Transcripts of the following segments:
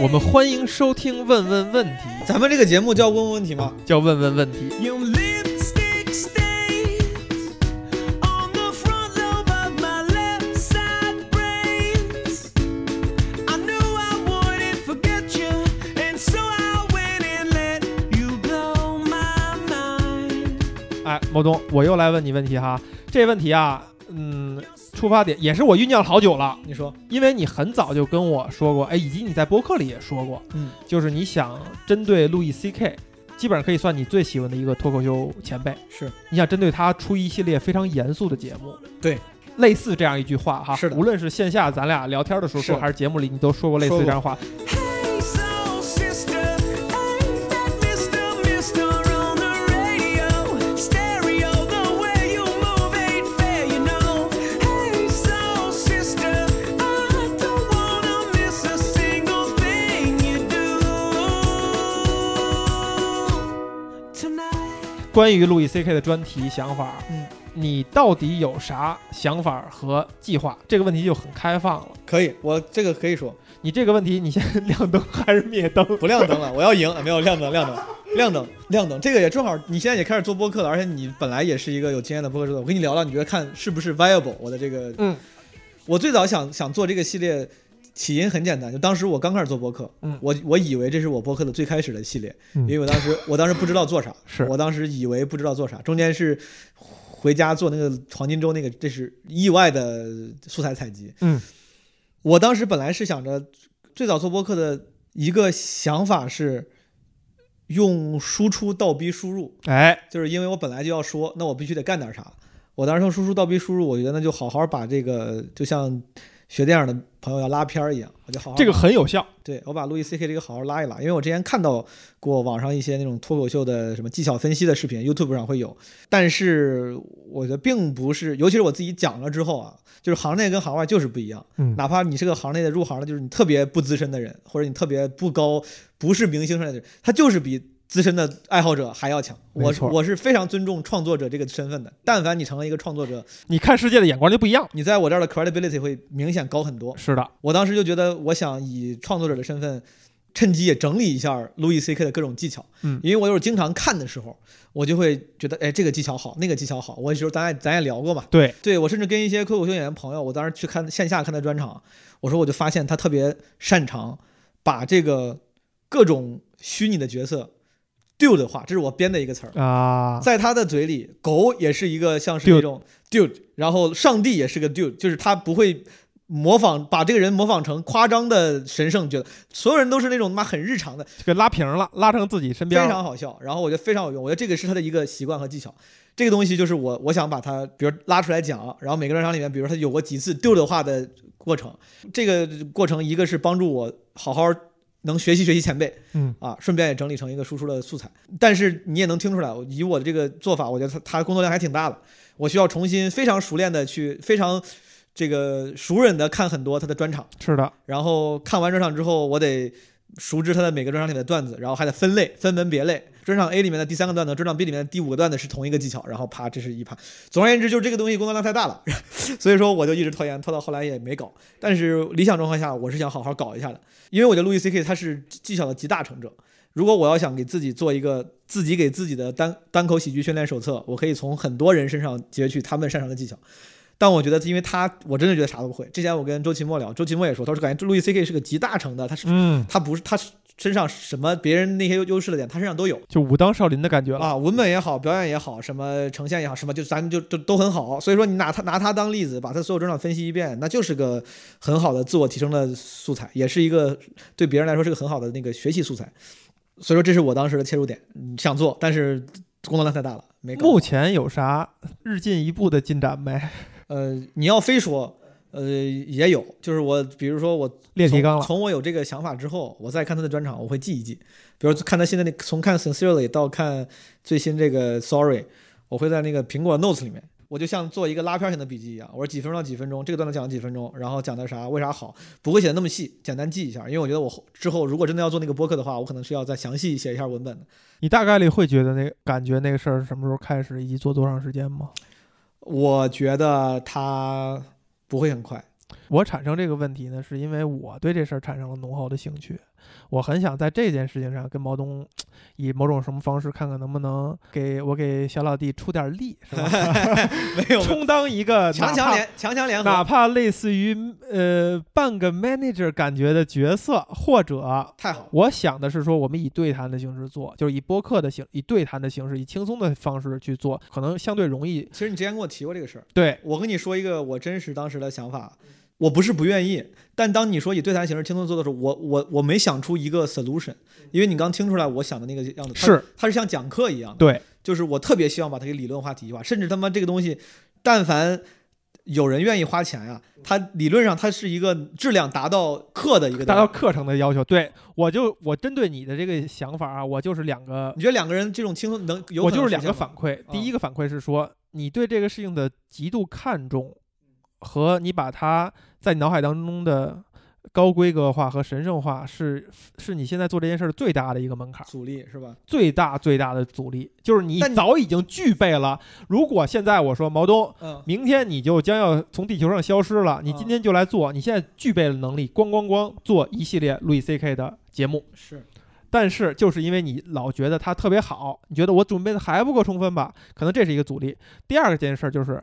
我们欢迎收听《问问问题咱们这个节目叫问问问题吗？》，叫问问问题。Your lipstick stains on the front lobe of my left side brains. I knew I wouldn't forget you, and so I went and let you blow my mind. 哎，毛东，我又来问你问题哈。这问题啊，嗯，出发点也是我酝酿了好久了，你说，因为你很早就跟我说过，哎，以及你在播客里也说过，嗯，就是你想针对路易 C K，基本上可以算你最喜欢的一个脱口秀前辈，是。你想针对他出一系列非常严肃的节目，对，类似这样一句话哈，是的。无论是线下咱俩聊天的时候说，还是节目里你都说过类似这样的话，关于路易 C K 的专题想法，嗯，你到底有啥想法和计划？这个问题就很开放了。可以，我这个可以说，你这个问题，你先亮灯还是灭灯？不亮灯了，我要赢，没有亮灯，亮灯，亮灯，亮灯，这个也正好，你现在也开始做播客了，而且你本来也是一个有经验的播客制作，我跟你聊聊，你觉得看是不是 viable？我的这个，嗯，我最早想想做这个系列。起因很简单，就当时我刚开始做播客，嗯我我以为这是我播客的最开始的系列，嗯因为我当时我当时不知道做啥，是我当时以为不知道做啥，中间是回家做那个黄金周那个，这是意外的素材采集。嗯，我当时本来是想着，最早做播客的一个想法是用输出倒逼输入，哎，就是因为我本来就要说，那我必须得干点啥。我当时用输出倒逼输入，我觉得那就好好把这个，就像学电影的朋友要拉片儿一样，我就好好这个很有效。对我把路易 C K 这个好好拉一拉，因为我之前看到过网上一些那种脱口秀的什么技巧分析的视频，YouTube 上会有，但是我觉得并不是，尤其是我自己讲了之后啊，就是行内跟行外就是不一样。嗯哪怕你是个行内的入行的，就是你特别不资深的人，或者你特别不高，不是明星上来的人，他就是比资深的爱好者还要强。我我是非常尊重创作者这个身份的，但凡你成了一个创作者，你看世界的眼光就不一样。你在我这儿的 credibility 会明显高很多。是的，我当时就觉得，我想以创作者的身份，趁机也整理一下路易 C K 的各种技巧。嗯因为我有时候经常看的时候，我就会觉得，哎，这个技巧好，那个技巧好。我有时候咱也咱也聊过嘛，对，对我甚至跟一些脱口秀演员朋友，我当时去看线下看他专场，我说我就发现他特别擅长把这个各种虚拟的角色 dude 的话，这是我编的一个词儿。啊，在他的嘴里，狗也是一个像是那种 dude，然后上帝也是个 dude，就是他不会模仿把这个人模仿成夸张的神圣觉得，所有人都是那种他妈很日常的，给拉平了，拉成自己身边非。常好笑。然后我觉得非常有用，我觉得这个是他的一个习惯和技巧。这个东西就是我我想把它，比如拉出来讲，然后每个专场里面，比如他有过几次 dude 话的过程，这个过程一个是帮助我好好能学习学习前辈，嗯。啊，顺便也整理成一个输出的素材。但是你也能听出来，以我的这个做法，我觉得他他工作量还挺大的，我需要重新非常熟练的去非常这个熟稔的看很多他的专场，是的，然后看完专场之后，我得熟知他的每个专场里的段子，然后还得分类分门别类。专场 A 里面的第三个段子，专场 B 里面的第五个段子是同一个技巧，然后啪，这是一趴。总而言之，就是这个东西工作量太大了，所以说我就一直拖延，拖到后来也没搞。但是理想状况下，我是想好好搞一下的，因为我觉得路易 C K 他是技巧的集大成者。如果我要想给自己做一个自己给自己的单单口喜剧训练手册，我可以从很多人身上截取他们擅长的技巧。但我觉得，因为他，我真的觉得啥都不会。之前我跟周奇墨聊，周奇墨也说，他说感觉路易 C K 是个集大成的，他是嗯，他不是他身上什么别人那些优优势的点，他身上都有就武当少林的感觉了。啊，文本也好，表演也好，什么呈现也好，什么就咱就就都很好。所以说你拿他拿他当例子，把他所有专场分析一遍，那就是个很好的自我提升的素材，也是一个对别人来说是个很好的那个学习素材。所以说这是我当时的切入点，嗯想做，但是工作量太大了，没搞。目前有啥日进一步的进展没？呃，你要非说，呃，也有，就是我，比如说我从列提纲了。从我有这个想法之后，我再看他的专场，我会记一记。比如看他现在那从看 Sincerely 到看最新这个 Sorry，我会在那个苹果 Notes 里面，我就像做一个拉片型的笔记一样，我说几分钟到几分钟，这个段子讲了几分钟，然后讲的啥，为啥好，不会写的那么细，简单记一下，因为我觉得我之后如果真的要做那个播客的话，我可能是要再详细写一下文本的。你大概率会觉得那感觉那个事儿什么时候开始，以及做多长时间吗？我觉得他不会很快，我产生这个问题呢，是因为我对这事儿产生了浓厚的兴趣，我很想在这件事情上跟毛东以某种什么方式，看看能不能给我给小老弟出点力，是吧？没有充当一个强强联强强联合，哪怕类似于呃半个 manager 感觉的角色，或者太好。我想的是说，我们以对谈的形式做，就是以播客的形，以对谈的形式，以轻松的方式去做，可能相对容易。其实你之前跟我提过这个事儿，对，我跟你说一个我真实当时的想法，我不是不愿意，但当你说以对谈形式轻松做的时候，我我我没想出一个 solution，因为你刚听出来我想的那个样子，是它是像讲课一样的，对，就是我特别希望把它给理论化、体系化，甚至他妈这个东西，但凡有人愿意花钱呀，它理论上它是一个质量达到课的一个达到课程的要求。对我就我针对你的这个想法啊，我就是两个你觉得两个人这种轻松能有我就是两个反馈。第一个反馈是说，你对这个事情的极度看重，和你把它在你脑海当中的高规格化和神圣化，是是你现在做这件事儿最大的一个门槛，阻力是吧？最大最大的阻力，就是你但早已经具备了。如果现在我说毛东，嗯，明天你就将要从地球上消失了，你嗯今天就来做，你现在具备了能力，咣咣咣做一系列路易 C K 的节目。是但是就是因为你老觉得它特别好，你觉得我准备的还不够充分吧？可能这是一个阻力。第二个件事就是，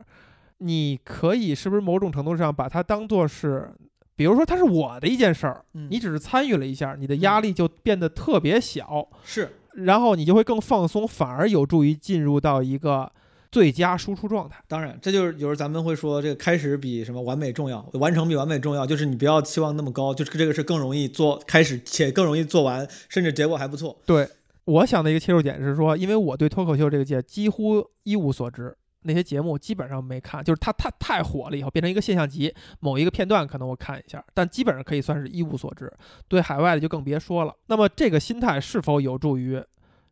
你可以是不是某种程度上把它当做是，比如说它是我的一件事儿，嗯你只是参与了一下，你的压力就变得特别小，是然后你就会更放松，反而有助于进入到一个最佳输出状态。当然，这就是有时候咱们会说，这个开始比什么完美重要，完成比完美重要。就是你不要期望那么高，就是这个是更容易做开始，且更容易做完，甚至结果还不错。对，我想的一个切入点是说，因为我对脱口秀这个界几乎一无所知，那些节目基本上没看，就是它它太火了以后变成一个现象级，某一个片段可能我看一下，但基本上可以算是一无所知。对海外的就更别说了。那么这个心态是否有助于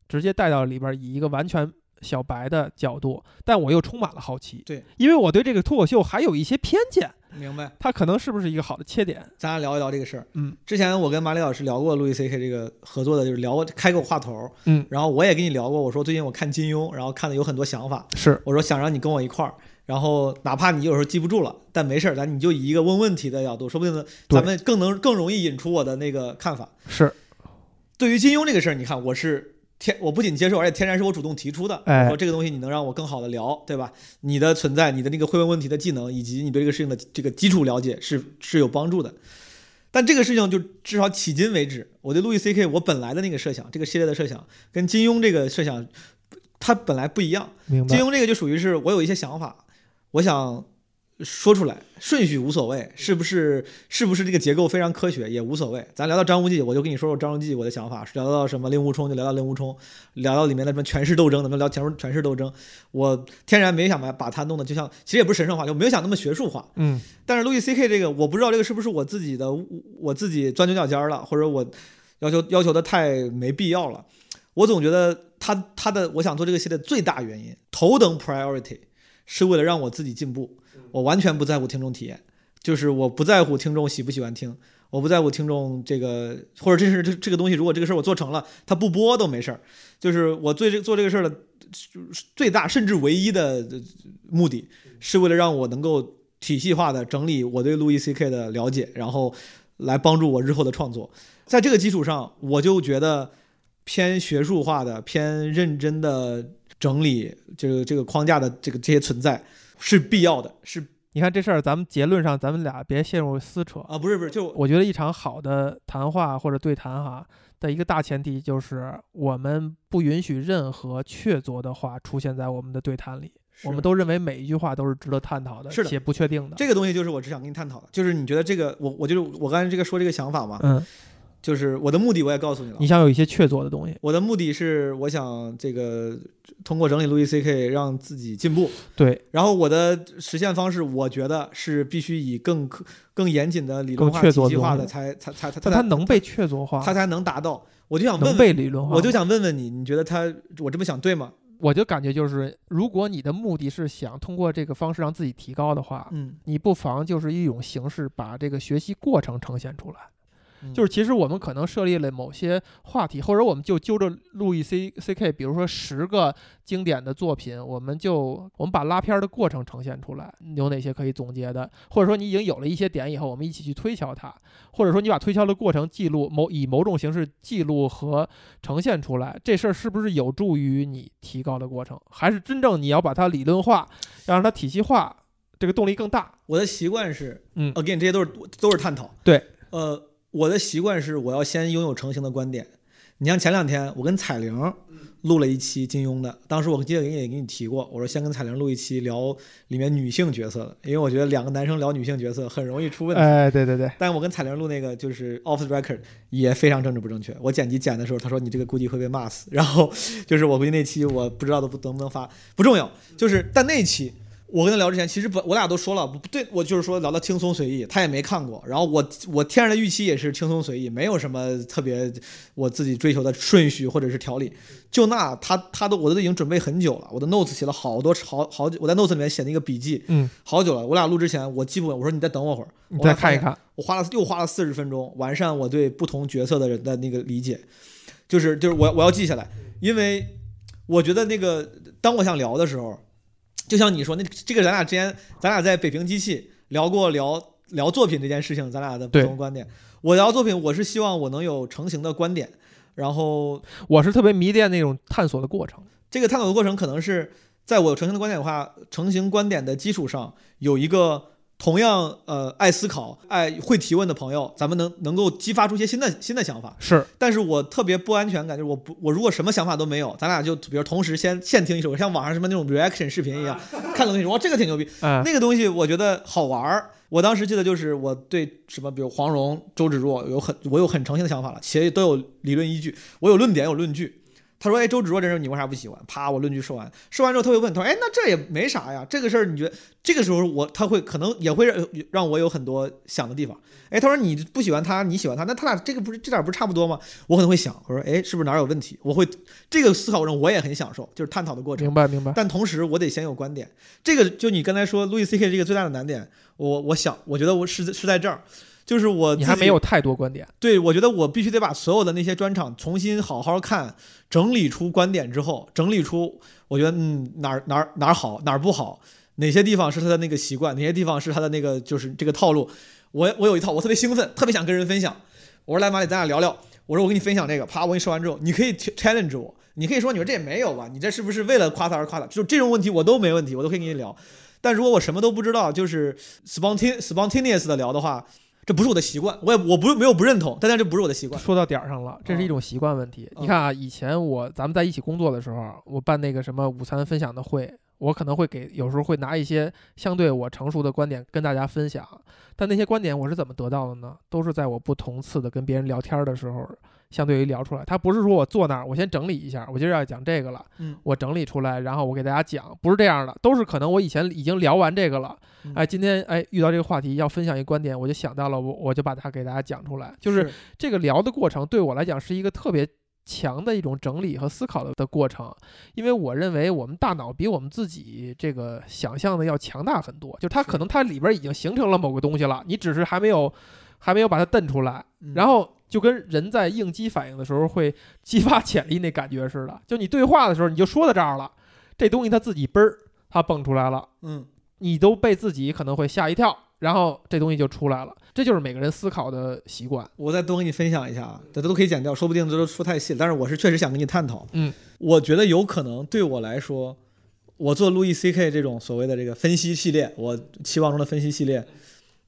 直接带到里边，以一个完全小白的角度，但我又充满了好奇。对，因为我对这个脱口秀还有一些偏见，明白？它可能是不是一个好的切点？咱俩聊一聊这个事儿。嗯，之前我跟马里老师聊过路易 C K 这个合作的，就是聊过开过话头。嗯，然后我也跟你聊过，我说最近我看金庸，然后看的有很多想法，是我说想让你跟我一块儿。然后哪怕你有时候记不住了，但没事儿，咱你就以一个问问题的角度，说不定呢，咱们更能更容易引出我的那个看法。是，对于金庸这个事儿，你看我是天，我不仅接受，而且天然是我主动提出的。哎说这个东西你能让我更好的聊，对吧？你的存在，你的那个会问问题的技能，以及你对这个事情的这个基础了解是是有帮助的。但这个事情就至少迄今为止，我对路易 C K 我本来的那个设想，这个系列的设想跟金庸这个设想，它本来不一样。金。庸这个就属于是我有一些想法，我想说出来，顺序无所谓，是不是是不是这个结构非常科学也无所谓。咱聊到张无忌，我就跟你说说张无忌我的想法；聊到什么令狐冲就聊到令狐冲，聊到里面的什么权势斗争，咱们聊权权势斗争。我天然没想把把它弄得就像，其实也不是神圣化，就没有想那么学术化。嗯，但是路易 C K 这个，我不知道这个是不是我自己的，我自己钻牛角尖了，或者我要求要求的太没必要了。我总觉得他他的我想做这个系列最大原因，头等 priority 是为了让我自己进步，我完全不在乎听众体验，就是我不在乎听众喜不喜欢听，我不在乎听众这个，或者这是这这个东西，如果这个事儿我做成了，他不播都没事儿，就是我做这做这个事儿的最大甚至唯一的目的，是为了让我能够体系化的整理我对路易 C K 的了解，然后来帮助我日后的创作。在这个基础上，我就觉得偏学术化的、偏认真的整理这个这个框架的这个这些存在是必要的，是你看这事儿，咱们结论上咱们俩别陷入撕扯。啊，不是不是，就我觉得一场好的谈话或者对谈哈的一个大前提就是，我们不允许任何确凿的话出现在我们的对谈里。我们都认为每一句话都是值得探讨的，是的且不确定的。这个东西就是我只想跟你探讨的，就是你觉得这个我我就是我刚才这个说这个想法嘛，嗯，就是我的目的我也告诉你了你。想有一些确凿的东西，我的目的是，我想这个通过整理路易 C K 让自己进步，对，然后我的实现方式，我觉得是必须以更科更严谨的理论化、体系化的才才才才但它能被确凿化，他才能达到。我就想问能问，被理论化。我就想问问你，你觉得他我这么想对吗？我就感觉就是，如果你的目的是想通过这个方式让自己提高的话，嗯，你不妨就是一种形式把这个学习过程呈现出来。嗯。就是其实我们可能设立了某些话题，或者我们就揪着路易 C C K，比如说十个经典的作品，我们就我们把拉片儿的过程呈现出来，有哪些可以总结的，或者说你已经有了一些点以后，我们一起去推敲它，或者说你把推敲的过程记录某以某种形式记录和呈现出来，这事儿是不是有助于你提高的过程，还是真正你要把它理论化，要让它体系化，这个动力更大？我的习惯是嗯，again 这些都是都是探讨。对，呃，我的习惯是我要先拥有成型的观点。你像前两天我跟彩玲录了一期金庸的，当时我记得也给你提过，我说先跟彩玲录一期聊里面女性角色的，因为我觉得两个男生聊女性角色很容易出问题。哎，对对对，但我跟彩玲录那个就是 off the record 也非常政治不正确。我剪辑剪的时候，他说你这个估计会被骂死。然后就是我估计那期我不知道都不能不能发，不重要。就是但那期我跟他聊之前，其实不我俩都说了不对，我就是说聊的轻松随意，他也没看过。然后我我天然的预期也是轻松随意，没有什么特别我自己追求的顺序或者是条理。就那他他都我都已经准备很久了，我的 notes 写了好多好好久，我在 notes 里面写那个笔记嗯，好久了。我俩录之前我记不稳，我说你再等我会儿，你我再看一看，我花了又花了四十分钟完善我对不同角色的人的那个理解，就是就是我我要记下来，因为我觉得那个当我想聊的时候，就像你说那这个咱俩之间咱俩在北平机器聊过聊聊作品这件事情，咱俩的不同观点。我聊作品，我是希望我能有成型的观点，然后我是特别迷恋那种探索的过程。这个探索的过程可能是在我有成型的观点的话，成型观点的基础上有一个同样呃爱思考、爱会提问的朋友，咱们能能够激发出一些新的新的想法。是，但是我特别不安全感，就是我不我如果什么想法都没有，咱俩就比如同时先现听一首歌，像网上什么那种 reaction 视频一样，看东西说哇这个挺牛逼，嗯，那个东西我觉得好玩儿。我当时记得就是我对什么，比如黄蓉、周芷若有很我有很诚心的想法了，且都有理论依据，我有论点有论据。他说：“哎，周芷若这人你为啥不喜欢？”啪，我论据说完，说完之后他会问他说：“哎，那这也没啥呀，这个事儿你觉得？”这个时候我他会可能也会让让我有很多想的地方。哎，他说你不喜欢他，你喜欢他，那他俩这个不是这点不是差不多吗？我可能会想，我说：“哎，是不是哪儿有问题？”我会这个思考中我也很享受，就是探讨的过程。明白明白。但同时我得先有观点。这个就你刚才说路易 C K 这个最大的难点，我我想我觉得我是是在这儿，就是我你还没有太多观点，对我觉得我必须得把所有的那些专场重新好好看，整理出观点之后，整理出我觉得嗯哪儿哪儿哪儿好哪儿不好，哪些地方是他的那个习惯，哪些地方是他的那个就是这个套路。我我有一套，我特别兴奋，特别想跟人分享。我说来马里咱俩聊聊。我说我跟你分享这个，啪，我跟你说完之后，你可以 challenge 我，你可以说你说这也没有吧，你这是不是为了夸他而夸他？就这种问题我都没问题，我都可以跟你聊。但如果我什么都不知道，就是 spontaneous spontaneous 的聊的话，这不是我的习惯，我也我不没有不认同，但但这不是我的习惯。说到点儿上了，这是一种习惯问题。嗯你看啊，以前我咱们在一起工作的时候，我办那个什么午餐分享的会，我可能会给有时候会拿一些相对我成熟的观点跟大家分享，但那些观点我是怎么得到的呢？都是在我不同次的跟别人聊天的时候，相对于聊出来。他不是说我坐那儿，我先整理一下，我今儿要讲这个了，嗯。我整理出来，然后我给大家讲，不是这样的，都是可能我以前已经聊完这个了，嗯。哎，今天哎遇到这个话题要分享一个观点，我就想到了，我我就把它给大家讲出来，就是这个聊的过程对我来讲是一个特别强的一种整理和思考的的过程，因为我认为我们大脑比我们自己这个想象的要强大很多，就它可能它里边已经形成了某个东西了，你只是还没有还没有把它瞪出来，嗯然后就跟人在应激反应的时候会激发潜力那感觉似的，就你对话的时候你就说到这儿了，这东西它自己嘣儿它蹦出来了。嗯你都被自己可能会吓一跳，然后这东西就出来了。这就是每个人思考的习惯。我再多跟你分享一下啊，这都可以剪掉，说不定这都说太细了。但是我是确实想跟你探讨。嗯，我觉得有可能对我来说，我做路易 C K 这种所谓的这个分析系列，我期望中的分析系列，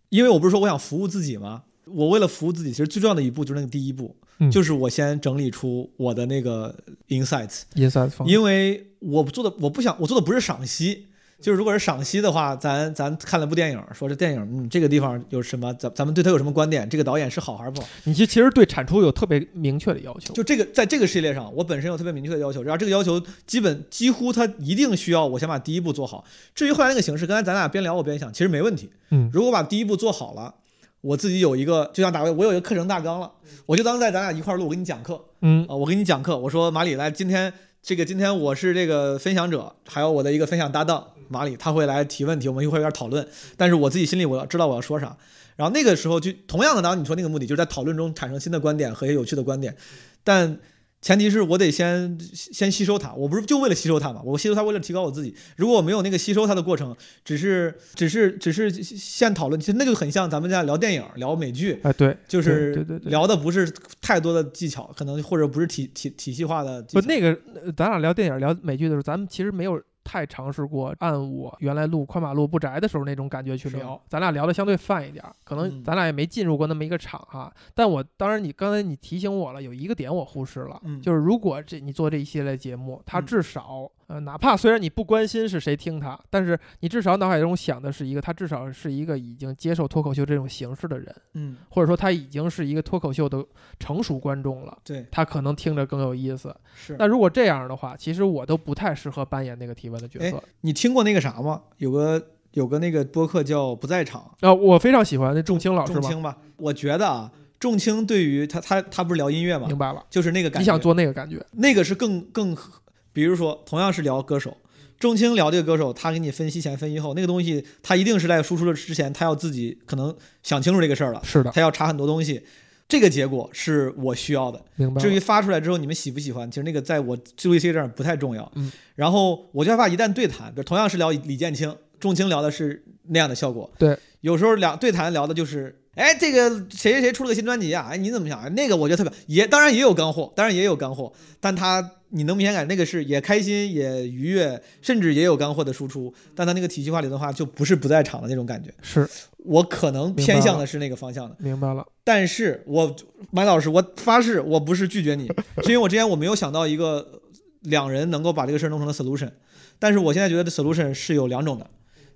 因为我不是说我想服务自己吗？我为了服务自己，其实最重要的一步就是那个第一步，嗯。就是我先整理出我的那个 insights，insights，因为我做的我不想我做的不是赏析，就是如果是赏析的话，咱咱看了部电影，说这电影嗯这个地方有什么，咱咱们对他有什么观点，这个导演是好还是不好？你其其实对产出有特别明确的要求。就这个在这个系列上，我本身有特别明确的要求，然后这个要求基本几乎它一定需要我先把第一步做好。至于后来那个形式，刚才咱俩边聊我边想，其实没问题。嗯如果把第一步做好了，我自己有一个，就像大卫，我有一个课程大纲了，我就当在咱俩一块儿录，我给你讲课嗯啊、我给你讲课，我说马里来，今天这个今天我是这个分享者，还有我的一个分享搭档马里，他会来提问题，我们一会儿有点讨论。但是我自己心里我要知道我要说啥。然后那个时候就同样的，当然你说那个目的就是在讨论中产生新的观点和一些有趣的观点，但前提是我得先先吸收它，我不是就为了吸收它嘛？我吸收它为了提高我自己。如果我没有那个吸收它的过程，只是只是只是现讨论，其实那就很像咱们在聊电影、聊美剧，哎，对，就是聊的不是太多的技巧，可能或者不是体体体系化的技巧。不，那个呃咱俩聊电影、聊美剧的时候，咱们其实没有太尝试过按我原来录宽马路不宅的时候那种感觉去聊，咱俩聊的相对泛一点儿，可能嗯。咱俩也没进入过那么一个场哈。但我当然，你刚才你提醒我了，有一个点我忽视了，嗯。就是如果这你做这一系列节目，它嗯。至少、呃，哪怕虽然你不关心是谁听他，但是你至少脑海中想的是一个，他至少是一个已经接受脱口秀这种形式的人，嗯，或者说他已经是一个脱口秀的成熟观众了。对，他可能听着更有意思。是。那如果这样的话，其实我都不太适合扮演那个提问的角色。你听过那个啥吗？有个有个那个播客叫不在场，啊、我非常喜欢那仲青老师吗，仲青吧？我觉得啊，仲青对于他他他不是聊音乐吗明？白了。就是那个感觉，你想做那个感觉，那个是更更，比如说同样是聊歌手，仲青聊这个歌手，他给你分析前分析后，那个东西他一定是在输出了之前，他要自己可能想清楚这个事儿了，是的，他要查很多东西。这个结果是我需要的。明白。至于发出来之后你们喜不喜欢，其实那个在我注意 C 这儿不太重要。嗯，然后我就害怕一旦对谈，比如同样是聊李建清，仲青聊的是那样的效果。对，有时候两对谈聊的就是，哎，这个谁谁谁出了个新专辑啊，哎，你怎么想？哎那个我觉得特别，也当然也有干货，当然也有干货，但他你能明显感那个是也开心也愉悦，甚至也有干货的输出，但他那个体系化里的话就不是不在场的那种感觉。是我可能偏向的是那个方向的。明白了。但是我马老师，我发誓我不是拒绝你，是因为我之前我没有想到一个两人能够把这个事儿弄成了 solution，但是我现在觉得 solution 是有两种的，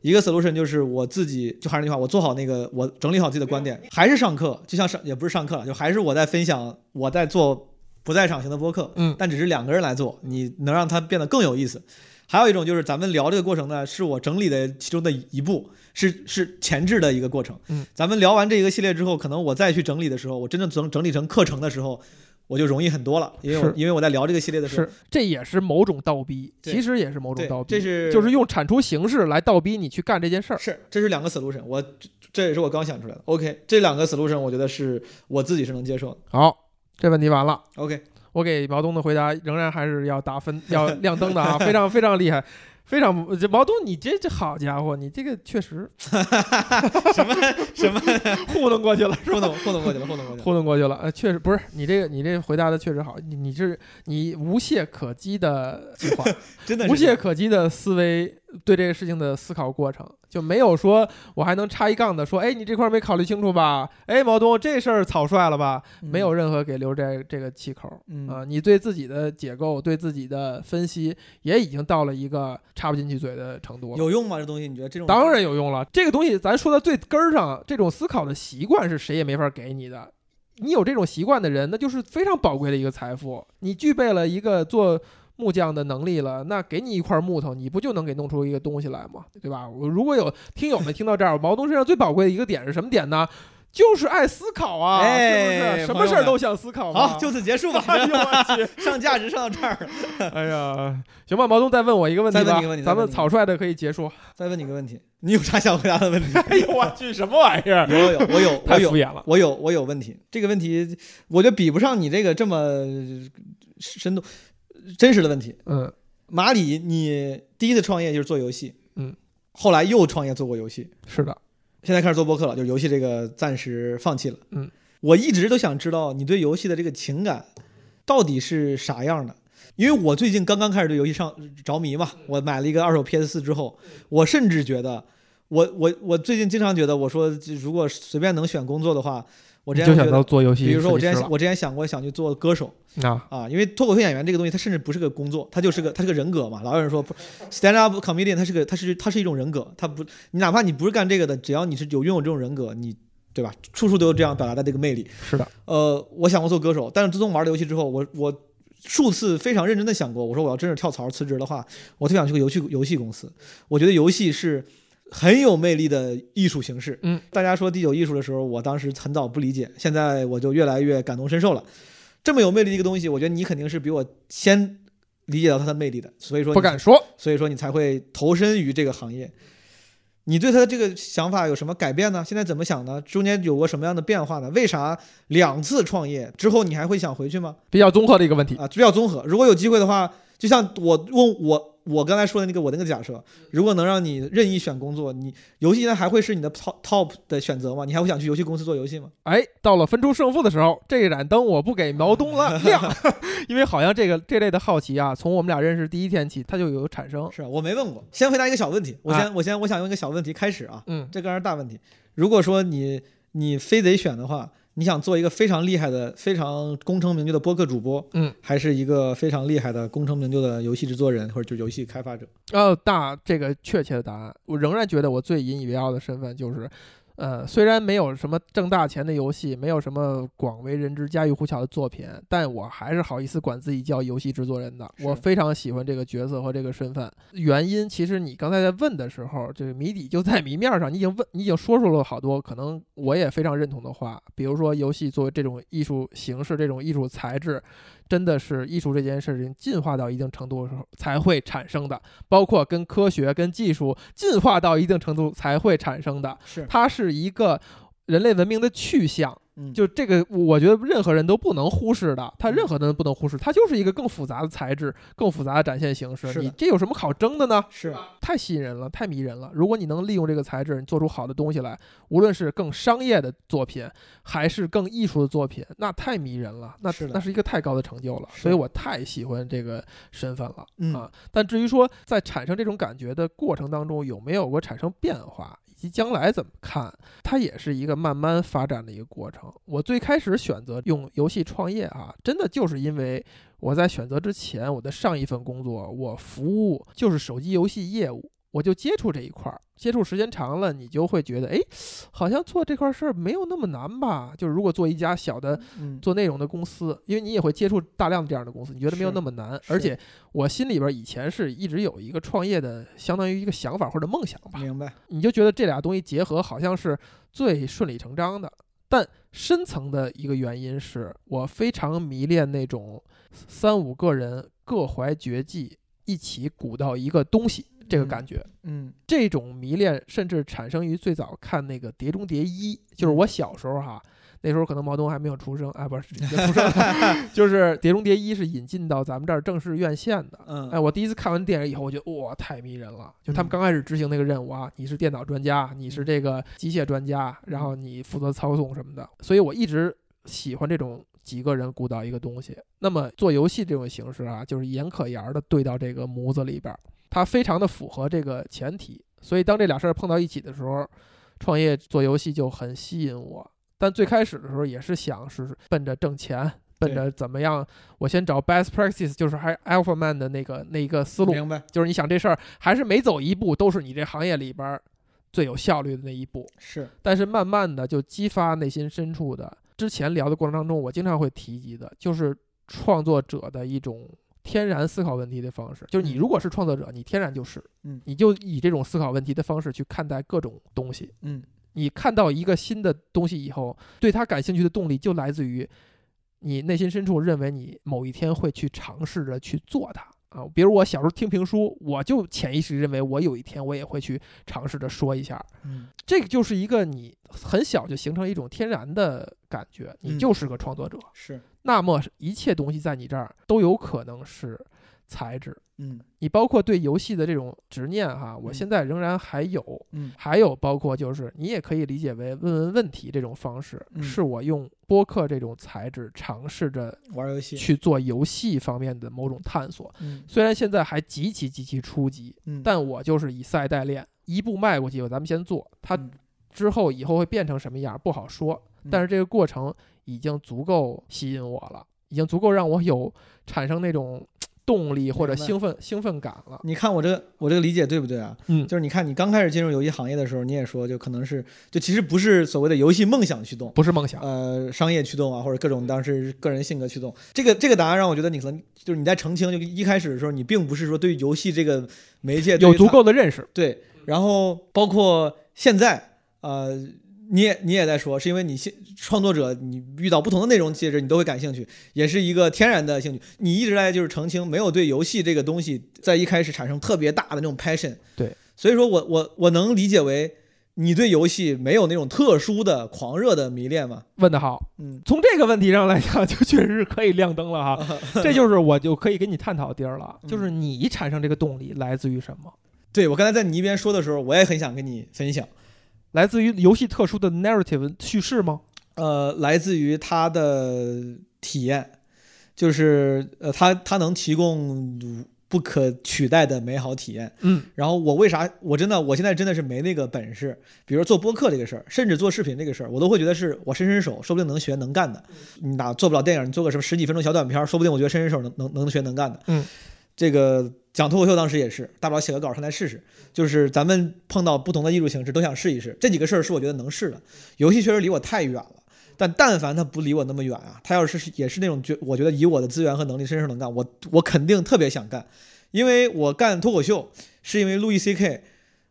一个 solution 就是我自己就还是那句话，我做好那个我整理好自己的观点，还是上课，就像上也不是上课了，就还是我在分享我在做不在场型的播客，嗯但只是两个人来做，你能让它变得更有意思。还有一种就是咱们聊这个过程呢，是我整理的其中的一步，是是前置的一个过程。嗯，咱们聊完这一个系列之后，可能我再去整理的时候，我真正整整理成课程的时候，我就容易很多了，因为我因为我在聊这个系列的时候是，，这也是某种倒逼，其实也是某种倒，逼，这是就是用产出形式来倒逼你去干这件事儿。是这是两个 solution，我这这也是我刚想出来的。OK，这两个 solution 我觉得是我自己是能接受的。好，这问题完了。OK，我给毛东的回答仍然还是要打分、要亮灯的啊，非常非常厉害，非常这毛东，你这这好家伙，你这个确实 什么什么 糊弄过去了？糊弄糊弄过去了，糊弄过去了。糊弄过去了，呃，确实不是你这个你这回答的确实好，你你是你无懈可击的计划，真的是无懈可击的思维对这个事情的思考过程，就没有说我还能插一杠的说，哎，你这块儿没考虑清楚吧？哎，毛东这事儿草率了吧？没有任何给留这这个气口。嗯啊，你对自己的解构、对自己的分析，也已经到了一个插不进去嘴的程度了。有用吗？这东西你觉得这种当然有用了。这个东西咱说到最根儿上，这种思考的习惯是谁也没法给你的。你有这种习惯的人，那就是非常宝贵的一个财富。你具备了一个做木匠的能力了，那给你一块木头，你不就能给弄出一个东西来吗？对吧？我如果有听友们听到这儿，毛东身上最宝贵的一个点是什么点呢？就是爱思考啊，哎是不是？什么事儿都想思考嘛。好，就此结束吧。哎呦我去！上价值上到这儿，哎呀，行吧，毛东再问我一个问题吧，再问你个问题咱们草率的可以结束。再问你个问题，你有啥想回答的问题？哎呦我去，什么玩意儿？有有有，我有我有太敷衍了。我有我有问题。这个问题我觉得比不上你这个这么深度真实的问题。嗯。马里，你第一次创业就是做游戏，嗯，后来又创业做过游戏，是的，现在开始做播客了，就是游戏这个暂时放弃了。嗯，我一直都想知道你对游戏的这个情感到底是啥样的，因为我最近刚刚开始对游戏上着迷嘛，我买了一个二手 PS 四之后，我甚至觉得，我我我最近经常觉得，我说如果随便能选工作的话，我之前就想到。做游戏比如说，我之前我之前想过想去做歌手啊，啊，因为脱口秀演员这个东西，它甚至不是个工作，它就是个它是个人格嘛。老有人说不，stand up comedian，它是个它是它是一种人格，它不你哪怕你不是干这个的，只要你是有拥有这种人格，你对吧？处处都有这样表达的这个魅力。是的，呃，我想过做歌手，但是自从玩了游戏之后，我我数次非常认真的想过，我说我要真是跳槽辞职的话，我特想去个游戏游戏公司。我觉得游戏是很有魅力的艺术形式。嗯，大家说第九艺术的时候，我当时很早不理解，现在我就越来越感同身受了。这么有魅力的一个东西，我觉得你肯定是比我先理解到它的魅力的，所以说不敢说。所以说你才会投身于这个行业。你对他的这个想法有什么改变呢？现在怎么想呢？中间有过什么样的变化呢？为啥两次创业之后你还会想回去吗？比较综合的一个问题。啊，比较综合。如果有机会的话，就像我问我我刚才说的那个我那个假设，如果能让你任意选工作，你游戏现在还会是你的 top top 的选择吗？你还会想去游戏公司做游戏吗？哎，到了分出胜负的时候，这盏灯我不给毛东了 亮，因为好像这个这类的好奇啊，从我们俩认识第一天起，它就有产生。是啊，我没问过。先回答一个小问题，我先、啊我先我想用一个小问题开始啊，嗯，这个是大问题。如果说你你非得选的话，你想做一个非常厉害的、非常功成名就的播客主播，嗯，还是一个非常厉害的功成名就的游戏制作人或者就游戏开发者？哦，大这个确切的答案，我仍然觉得我最引以为傲的身份就是，呃，虽然没有什么挣大钱的游戏，没有什么广为人知、家喻户晓的作品，但我还是好意思管自己叫游戏制作人的。我非常喜欢这个角色和这个身份。原因其实你刚才在问的时候，这个谜底就在谜面上，你已经问，你已经说出了好多可能我也非常认同的话，比如说游戏作为这种艺术形式、这种艺术材质。真的是艺术这件事情进化到一定程度的时候才会产生的，包括跟科学、跟技术进化到一定程度才会产生的。是，它是一个人类文明的去向，嗯，就这个，我觉得任何人都不能忽视的，它任何人都不能忽视，它就是一个更复杂的材质，更复杂的展现形式。你这有什么好争的呢？是太吸引人了，太迷人了。如果你能利用这个材质，你做出好的东西来，无论是更商业的作品，还是更艺术的作品，那太迷人了，那是那是一个太高的成就了。所以我太喜欢这个身份了。嗯啊，但至于说在产生这种感觉的过程当中有没有过产生变化，以及将来怎么看，它也是一个慢慢发展的一个过程。我最开始选择用游戏创业啊，真的就是因为我在选择之前，我的上一份工作我服务就是手机游戏业务。我就接触这一块儿，接触时间长了，你就会觉得，哎，好像做这块事儿没有那么难吧？就是如果做一家小的嗯，做内容的公司，因为你也会接触大量的这样的公司，你觉得没有那么难。而且我心里边以前是一直有一个创业的，相当于一个想法或者梦想吧，明白，你就觉得这俩东西结合好像是最顺理成章的。但深层的一个原因是我非常迷恋那种三五个人各怀绝技，一起鼓捣一个东西这个嗯感觉。嗯这种迷恋甚至产生于最早看那个《碟中谍一》，就是我小时候哈，那时候可能毛东还没有出生，哎，不是 就是《碟中谍一》是引进到咱们这儿正式院线的。嗯，哎，我第一次看完电影以后，我觉得哇，太迷人了！就他们嗯刚开始执行那个任务啊，你是电脑专家，你是这个机械专家，然后你负责操纵什么的，所以我一直喜欢这种几个人鼓捣一个东西。那么做游戏这种形式啊，就是严可严的对到这个模子里边儿，它非常的符合这个前提。所以当这俩事儿碰到一起的时候，创业做游戏就很吸引我。但最开始的时候也是想是奔着挣钱，奔着怎么样，我先找 best practice，就是还 alpha man 的那个那一个思路，明白，就是你想这事儿还是每走一步都是你这行业里边儿最有效率的那一步。是，但是慢慢的就激发内心深处的，之前聊的过程当中，我经常会提及的，就是创作者的一种天然思考问题的方式。就是你嗯如果是创作者，你天然就是，嗯你就以这种思考问题的方式去看待各种东西。嗯你看到一个新的东西以后，对它感兴趣的动力就来自于你内心深处认为你某一天会去尝试着去做它啊。比如我小时候听评书，我就潜意识认为我有一天我也会去尝试着说一下。嗯这个就是一个你很小就形成一种天然的感觉，你嗯就是个创作者。是，那么一切东西在你这儿都有可能是材质。嗯你包括对游戏的这种执念哈，我嗯现在仍然还有。嗯还有包括就是你也可以理解为问问问题这种方式，嗯是我用播客这种材质尝试着玩游戏，去做游戏方面的某种探索。嗯虽然现在还极其极其初级，嗯，但我就是以赛代练，一步迈过去，咱们先做。它嗯之后以后会变成什么样不好说，但是这个过程已经足够吸引我了，已经足够让我有产生那种动力或者兴奋兴奋感了。你看我这个我这个理解对不对啊？嗯就是你看你刚开始进入游戏行业的时候，你也说就可能是就其实不是所谓的游戏梦想驱动，不是梦想，呃，商业驱动啊，或者各种当时个人性格驱动。这个这个答案让我觉得你可能就是你在澄清，就一开始的时候，你并不是说对游戏这个媒介有足够的认识。对，然后包括现在，呃，你也你也在说，是因为你现创作者你遇到不同的内容介质，你都会感兴趣，也是一个天然的兴趣。你一直在就是澄清，没有对游戏这个东西在一开始产生特别大的那种 passion。对，所以说我我我能理解为你对游戏没有那种特殊的狂热的迷恋吗？问得好，嗯，从这个问题上来讲，就确实是可以亮灯了哈。这就是我就可以跟你探讨的地儿了，嗯就是你产生这个动力来自于什么？对我刚才在你一边说的时候，我也很想跟你分享。来自于游戏特殊的 narrative 叙事吗？呃，来自于它的体验，就是呃，它它能提供不可取代的美好体验。嗯，然后我为啥我真的我现在真的是没那个本事，比如做播客这个事儿，甚至做视频这个事儿，我都会觉得是我伸伸手，说不定能学能干的。你哪做不了电影，你做个什么十几分钟小短片，说不定我觉得伸伸手能能能学能干的。嗯，这个讲脱口秀当时也是，大不了写个稿上来试试。就是咱们碰到不同的艺术形式都想试一试，这几个事儿是我觉得能试的。游戏确实离我太远了。但但凡它不离我那么远啊，他要是也是那种觉，我觉得以我的资源和能力，伸手能干，我我肯定特别想干，因为我干脱口秀是因为路易 C K，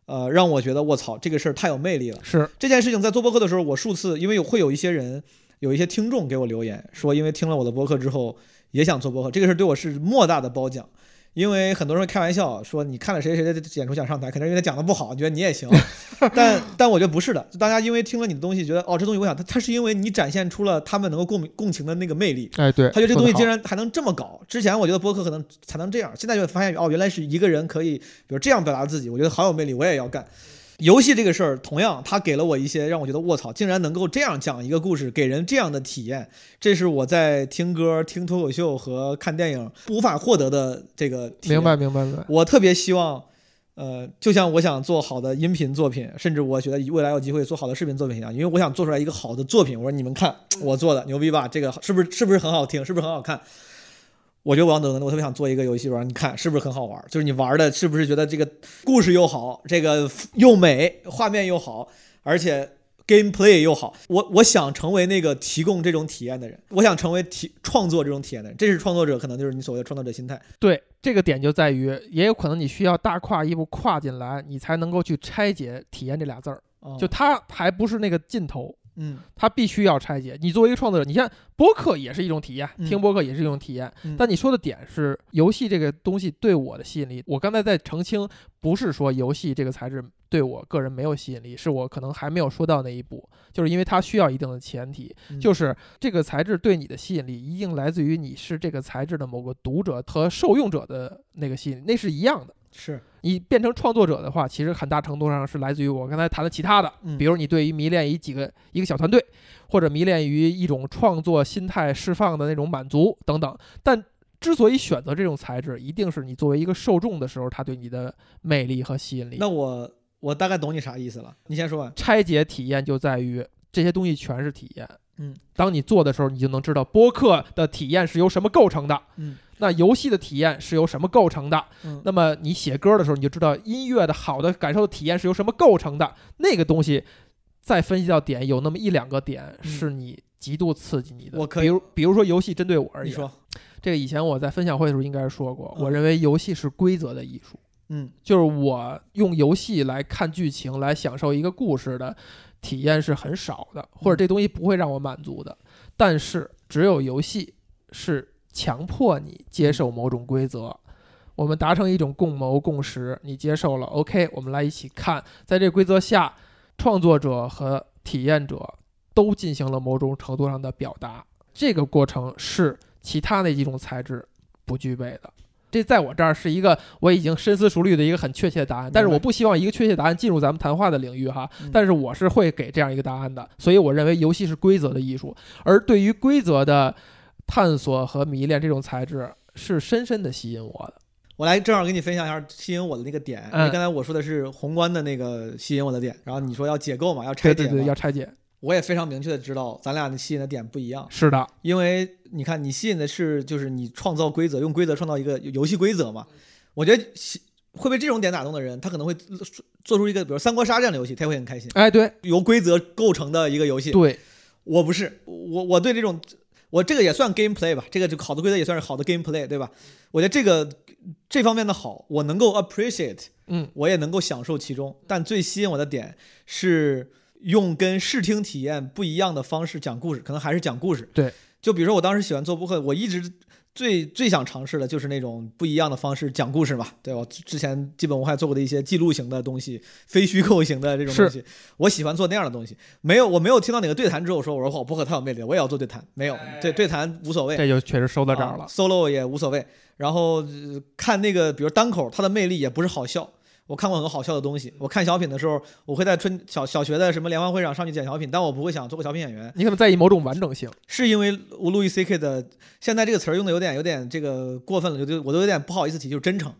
呃，让我觉得我操这个事儿太有魅力了。是这件事情在做播客的时候，我数次因为有会有一些人，有一些听众给我留言说，因为听了我的播客之后也想做播客，这个事儿对我是莫大的褒奖。因为很多人会开玩笑说，你看了谁谁谁的演出想上台，可能因为他讲的不好，你觉得你也行。但但我觉得不是的，大家因为听了你的东西，觉得哦这东西我想，他他是因为你展现出了他们能够共共情的那个魅力。哎，对，他觉得这东西竟然然还能这么搞。之前我觉得播客可能才能这样，现在就发现哦，原来是一个人可以，比如这样表达自己，我觉得好有魅力，我也要干。游戏这个事儿，同样它给了我一些让我觉得卧槽，竟然能够这样讲一个故事，给人这样的体验，这是我在听歌、听脱口秀和看电影无法获得的这个体验明白明白明白。我特别希望，呃，就像我想做好的音频作品，甚至我觉得未来有机会做好的视频作品一样，因为我想做出来一个好的作品。我说你们看我做的牛逼吧？这个是不是是不是很好听？是不是很好看？我觉得我要能，我特别想做一个游戏玩，你看是不是很好玩？就是你玩的是不是觉得这个故事又好，这个又美，画面又好，而且 gameplay 又好。我我想成为那个提供这种体验的人，我想成为提创作这种体验的人。这是创作者，可能就是你所谓的创作者心态。对，这个点就在于，也有可能你需要大跨一步跨进来，你才能够去拆解“体验”这俩字儿。哦就它还不是那个尽头，嗯它必须要拆解。你作为一个创作者，你像播客也是一种体验，嗯听播客也是一种体验。嗯但你说的点是游戏这个东西对我的吸引力，我刚才在澄清，不是说游戏这个材质对我个人没有吸引力，是我可能还没有说到那一步，就是因为它需要一定的前提，嗯就是这个材质对你的吸引力一定来自于你是这个材质的某个读者和受用者的那个吸引力，那是一样的。是你变成创作者的话，其实很大程度上是来自于我刚才谈的其他的，嗯比如你对于迷恋于几个一个小团队，或者迷恋于一种创作心态释放的那种满足等等。但之所以选择这种材质，一定是你作为一个受众的时候，它对你的魅力和吸引力。那我我大概懂你啥意思了，你先说完。拆解体验就在于这些东西全是体验。嗯，当你做的时候，你就能知道播客的体验是由什么构成的。嗯，那游戏的体验是由什么构成的？嗯那么你写歌的时候，你就知道音乐的好的感受的体验是由什么构成的。那个东西再分析到点，有那么一两个点嗯是你极度刺激你的。我可以比如比如说游戏针对我而言，你说，这个以前我在分享会的时候应该是说过，嗯我认为游戏是规则的艺术。嗯就是我用游戏来看剧情，来享受一个故事的体验是很少的，或者这东西不会让我满足的。但是只有游戏是强迫你接受某种规则，我们达成一种共谋共识，你接受了，OK，我们来一起看，在这规则下，创作者和体验者都进行了某种程度上的表达，这个过程是其他那几种材质不具备的。这在我这儿是一个我已经深思熟虑的一个很确切的答案，但是我不希望一个确切答案进入咱们谈话的领域哈嗯。但是我是会给这样一个答案的，所以我认为游戏是规则的艺术，而对于规则的探索和迷恋这种材质是深深的吸引我的。我来正好跟你分享一下吸引我的那个点，因嗯为刚才我说的是宏观的那个吸引我的点，然后你说要解构嘛，要拆解，对对对，要拆解，我也非常明确的知道咱俩的吸引的点不一样，是的，因为你看你吸引的是就是你创造规则，用规则创造一个游戏规则嘛，我觉得喜会被这种点打动的人，他可能会做出一个比如三国杀这样的游戏，他会很开心，哎，对由规则构成的一个游戏。对，我不是，我我对这种，我这个也算 gameplay 吧，这个就好的规则也算是好的 gameplay，对吧？我觉得这个这方面的好，我能够 appreciate，嗯，我也能够享受其中。但最吸引我的点是用跟视听体验不一样的方式讲故事，可能还是讲故事。对，就比如说我当时喜欢做播客，我一直最最想尝试的就是那种不一样的方式讲故事嘛。对我之前基本我还做过的一些记录型的东西，非虚构型的这种东西，我喜欢做那样的东西。没有，我没有听到哪个对谈之后说我说哇播客太有魅力了，我也要做对谈。没有，对对谈无所谓。这就确实收到这儿啊了。solo 也无所谓。然后、呃看那个，比如单口，它的魅力也不是好笑。我看过很多好笑的东西。我看小品的时候，我会在春小小学的什么联欢会上上去剪小品，但我不会想做个小品演员，你可能在意某种完整性，是因为我路易 C K 的现在这个词儿用的有点有点这个过分了，就就我都有点不好意思提，就是真诚。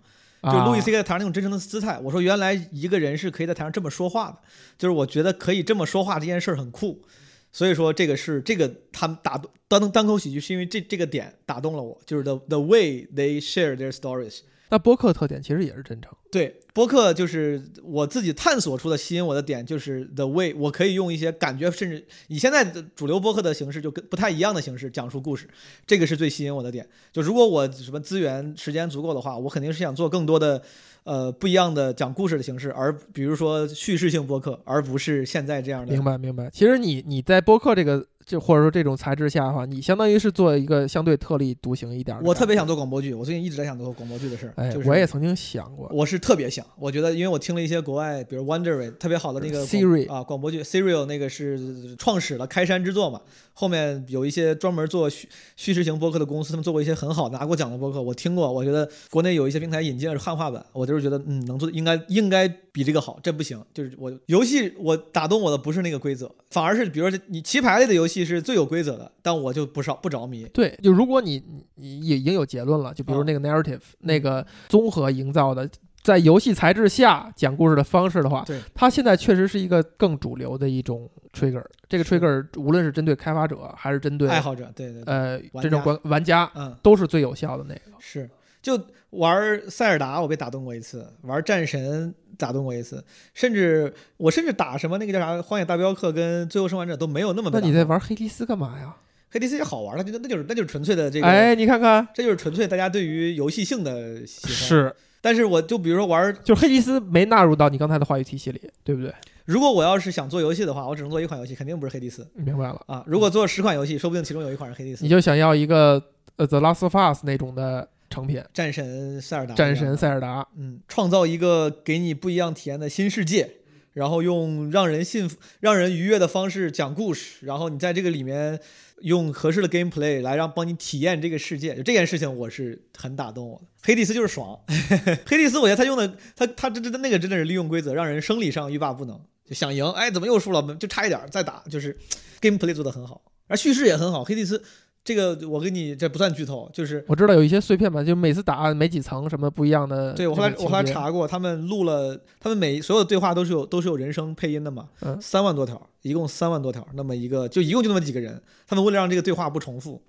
就路易啊 C K 在台上那种真诚的姿态，我说原来一个人是可以在台上这么说话的，就是我觉得可以这么说话这件事儿很酷，所以说这个是这个他们打动单单口喜剧是因为这这个点打动了我，就是 the the way they share their stories。那播客特点其实也是真诚。对，播客就是我自己探索出的吸引我的点，就是 the way 我可以用一些感觉，甚至以现在的主流播客的形式，就跟不太一样的形式讲述故事，这个是最吸引我的点。就如果我什么资源、时间足够的话，我肯定是想做更多的呃不一样的讲故事的形式，而比如说叙事性播客，而不是现在这样的。明白明白。其实你你在播客这个就或者说这种材质下的话，你相当于是做一个相对特立独行一点儿的。我特别想做广播剧，我最近一直在想做广播剧的事儿。哎，就是我也曾经想过。我是特别想，我觉得，因为我听了一些国外，比如 Wondery 特别好的那个 Siri 啊广播剧 Serial 那个是创始了开山之作嘛，后面有一些专门做叙叙事型播客的公司，他们做过一些很好拿过奖的播客，我听过，我觉得国内有一些平台引进了汉化版，我就是觉得嗯能做应该应该比这个好，这不行，就是我游戏我打动我的不是那个规则，反而是比如说你棋牌类的游戏是最有规则的，但我就不少不着迷，对，就如果你你你已经有结论了，就比如啊那个 narrative、那个综合营造的，在游戏材质下讲故事的方式的话，对。它现在确实是一个更主流的一种 trigger。这个 trigger 无论是针对开发者还是针对爱好者，对对对，呃这种观玩家，嗯。都是最有效的那个。是，就玩塞尔达我被打动过一次，玩战神打动过一次，甚至我甚至打什么那个叫啥《荒野大镖客》跟《最后生还者》都没有那么。那你在玩黑迪斯干嘛呀？黑迪斯也好玩，那就那就是那就是纯粹的这个，哎，你看看，这就是纯粹大家对于游戏性的喜欢。，是，但是我就比如说玩，就是黑迪斯没纳入到你刚才的话语体系里，对不对？如果我要是想做游戏的话，我只能做一款游戏，肯定不是黑迪斯明白了，啊。如果做十款游戏，说不定其中有一款是黑迪斯你。就想要一个呃 The Last of Us 那种的成品，战神塞尔达，战神塞尔达，嗯，创造一个给你不一样体验的新世界，然后用让人信服、让人愉悦的方式讲故事，然后你在这个里面用合适的 gameplay 来让帮你体验这个世界，就这件事情我是很打动我的。黑蒂斯就是爽，黑蒂斯我觉得他用的他他真真的那个真的是利用规则，让人生理上欲罢不能，就想赢，哎，怎么又输了？就差一点再打，就是 gameplay 做的很好，而叙事也很好。黑蒂斯这个我跟你这不算剧透，就是我知道有一些碎片吧，就每次打每几层什么不一样的。对我后来我后来，查过，他们录了，他们每所有的对话都是有都是有人声配音的嘛，嗯三万多条，一共三万多条，那么一个就一共就那么几个人，他们为了让这个对话不重复，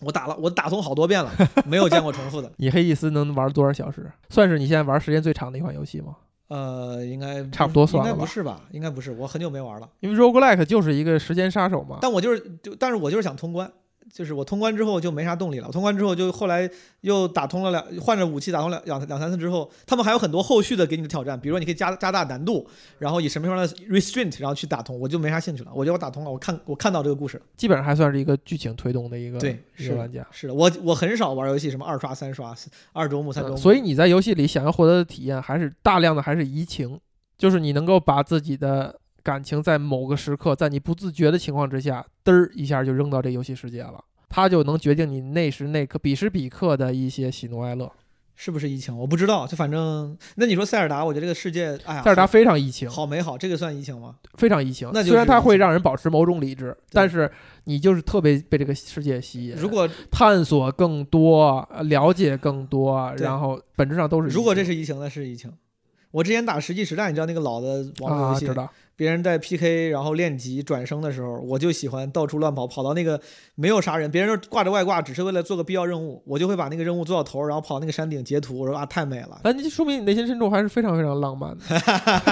我打了我打通好多遍了，没有见过重复的，你黑蒂斯能玩多少小时？算是你现在玩时间最长的一款游戏吗？呃，应该差不多算了吧应该不是吧？应该不是，我很久没玩了，因为 roguelike 就是一个时间杀手嘛。但我就是就但是我就是想通关。就是我通关之后就没啥动力了，我通关之后就后来又打通了两换着武器打通两两两三次之后，他们还有很多后续的给你的挑战，比如说你可以加加大难度，然后以什么样的 restraint 然后去打通，我就没啥兴趣了。我觉得我打通了，我看我看到这个故事了。基本上还算是一个剧情推动的一个对，是的一个玩家。是的，我我很少玩游戏，什么二刷、三刷、二周目、三周目。呃所以你在游戏里想要获得的体验，还是大量的还是移情，就是你能够把自己的感情在某个时刻，在你不自觉的情况之下，嘚儿一下就扔到这游戏世界了，它就能决定你那时那刻彼时彼刻的一些喜怒哀乐。是不是疫情？我不知道，就反正那你说塞尔达，我觉得这个世界，哎呀，塞尔达非常疫情，好美好，这个算疫情吗？非常疫情。那就是虽然它会让人保持某种理智，但是你就是特别被这个世界吸引。如果探索更多，呃了解更多，然后本质上都是。如果这是疫情，那是疫情。我之前打《实际时代》，你知道那个老的网络游啊，戏，知道别人在 PK 然后练级转生的时候，我就喜欢到处乱跑，跑到那个没有啥人，别人挂着外挂，只是为了做个必要任务，我就会把那个任务做到头，然后跑到那个山顶截图，我说啊太美了。那你说明你内心深处还是非常非常浪漫的，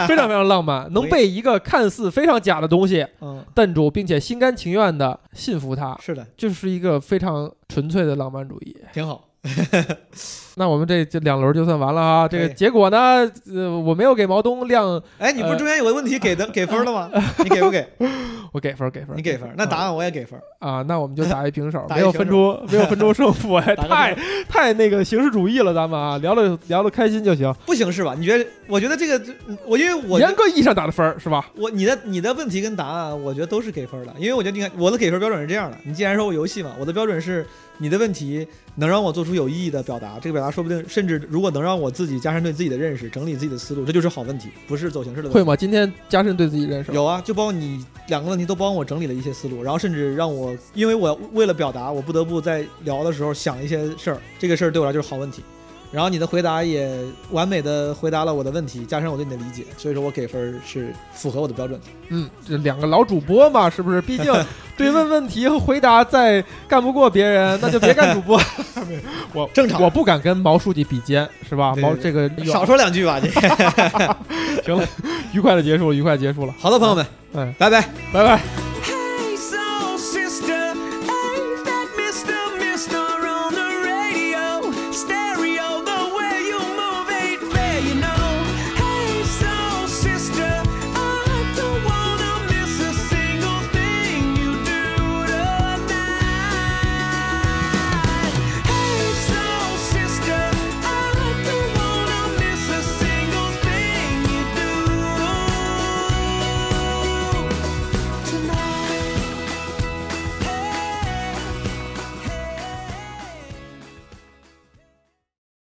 非常非常浪漫，能被一个看似非常假的东西嗯，瞪住，并且心甘情愿的信服他，是的，就是一个非常纯粹的浪漫主义。挺好。那我们这这两轮就算完了啊。这个结果呢，呃，我没有给毛东亮，哎，你不是呃中间有个问题给的给分了吗？你给不给？我给分儿给分儿，你给分。那答案我也给分。啊，那我们就打一平手，没有分出 没有分出胜负，哎，太太那个形式主义了，咱们啊，聊的聊的开心就行，不形式吧？你觉得？我觉得这个，我因为我严格意义上打的分儿是吧？我你的你的问题跟答案，我觉得都是给分的，因为我觉得你看我的给分标准是这样的，你既然说我游戏嘛，我的标准是你的问题能让我做出有意义的表达，这个表达说不定甚至如果能让我自己加深对自己的认识，整理自己的思路，这就是好问题，不是走形式的问题。会吗？今天加深对自己认识，有啊，就包括你两个问题都帮我整理了一些思路，然后甚至让我，因为我为了表达，我不得不在聊的时候想一些事儿，这个事儿对我来说就是好问题。然后你的回答也完美的回答了我的问题，加深我对你的理解，所以说我给分儿是符合我的标准的。嗯，这两个老主播嘛，是不是？毕竟对问问题和回答再干不过别人，那就别干主播。我正常我不敢跟毛书记比肩，是吧？对对毛这个少说两句吧，这个。行了，愉快的结束了，愉快结束了。好的，朋友们，嗯，拜拜。拜拜。